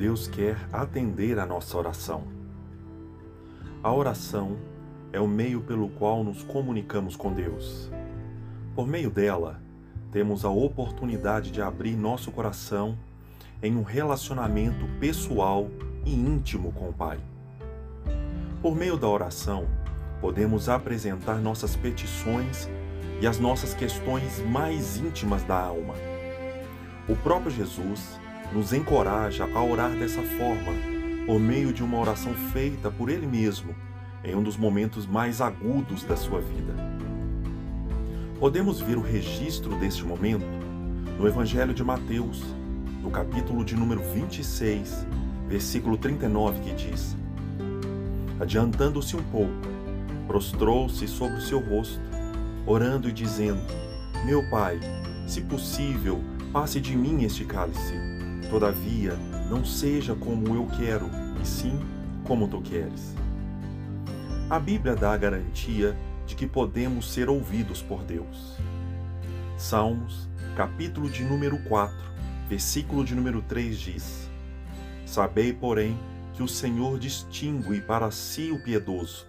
Deus quer atender a nossa oração. A oração é o meio pelo qual nos comunicamos com Deus. Por meio dela, temos a oportunidade de abrir nosso coração em um relacionamento pessoal e íntimo com o Pai. Por meio da oração, podemos apresentar nossas petições e as nossas questões mais íntimas da alma. O próprio Jesus nos encoraja a orar dessa forma, por meio de uma oração feita por Ele mesmo em um dos momentos mais agudos da sua vida. Podemos ver o registro deste momento no Evangelho de Mateus, no capítulo de número 26, versículo 39, que diz: Adiantando-se um pouco, prostrou-se sobre o seu rosto, orando e dizendo: Meu Pai, se possível, passe de mim este cálice. Todavia, não seja como eu quero, e sim como tu queres. A Bíblia dá a garantia de que podemos ser ouvidos por Deus. Salmos, capítulo de número 4, versículo de número 3 diz: Sabei, porém, que o Senhor distingue para si o piedoso.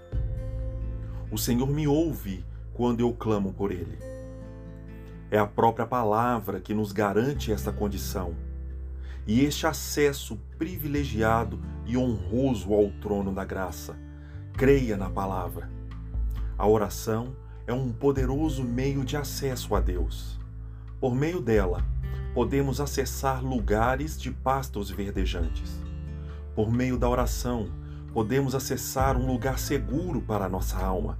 O Senhor me ouve quando eu clamo por ele. É a própria palavra que nos garante esta condição e este acesso privilegiado e honroso ao trono da graça Creia na palavra. A oração é um poderoso meio de acesso a Deus. Por meio dela, podemos acessar lugares de pastos verdejantes. Por meio da oração, podemos acessar um lugar seguro para a nossa alma.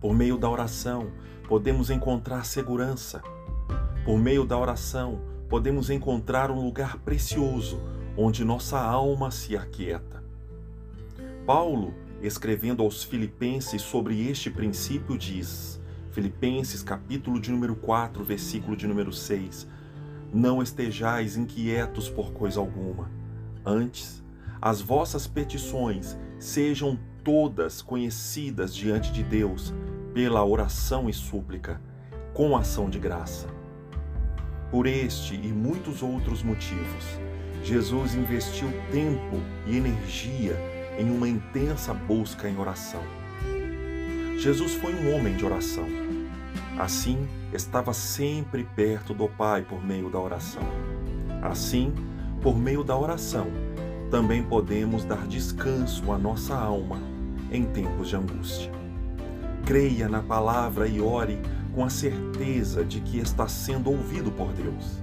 Por meio da oração, podemos encontrar segurança. Por meio da oração, podemos encontrar um lugar precioso onde nossa alma se aquieta. Paulo, escrevendo aos Filipenses sobre este princípio, diz: Filipenses, capítulo de número 4, versículo de número 6: Não estejais inquietos por coisa alguma. Antes, as vossas petições sejam todas conhecidas diante de Deus pela oração e súplica, com ação de graça. Por este e muitos outros motivos, Jesus investiu tempo e energia em uma intensa busca em oração. Jesus foi um homem de oração. Assim, estava sempre perto do Pai por meio da oração. Assim, por meio da oração, também podemos dar descanso à nossa alma em tempos de angústia. Creia na palavra e ore com a certeza de que está sendo ouvido por Deus.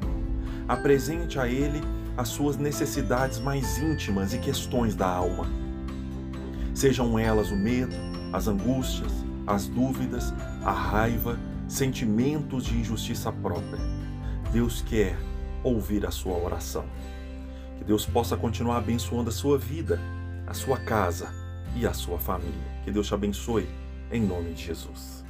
Apresente a Ele as suas necessidades mais íntimas e questões da alma Sejam elas o medo, as angústias, as dúvidas, a raiva, sentimentos de injustiça própria. Deus quer ouvir a sua oração. Que Deus possa continuar abençoando a sua vida, a sua casa e a sua família. Que Deus te abençoe, em nome de Jesus.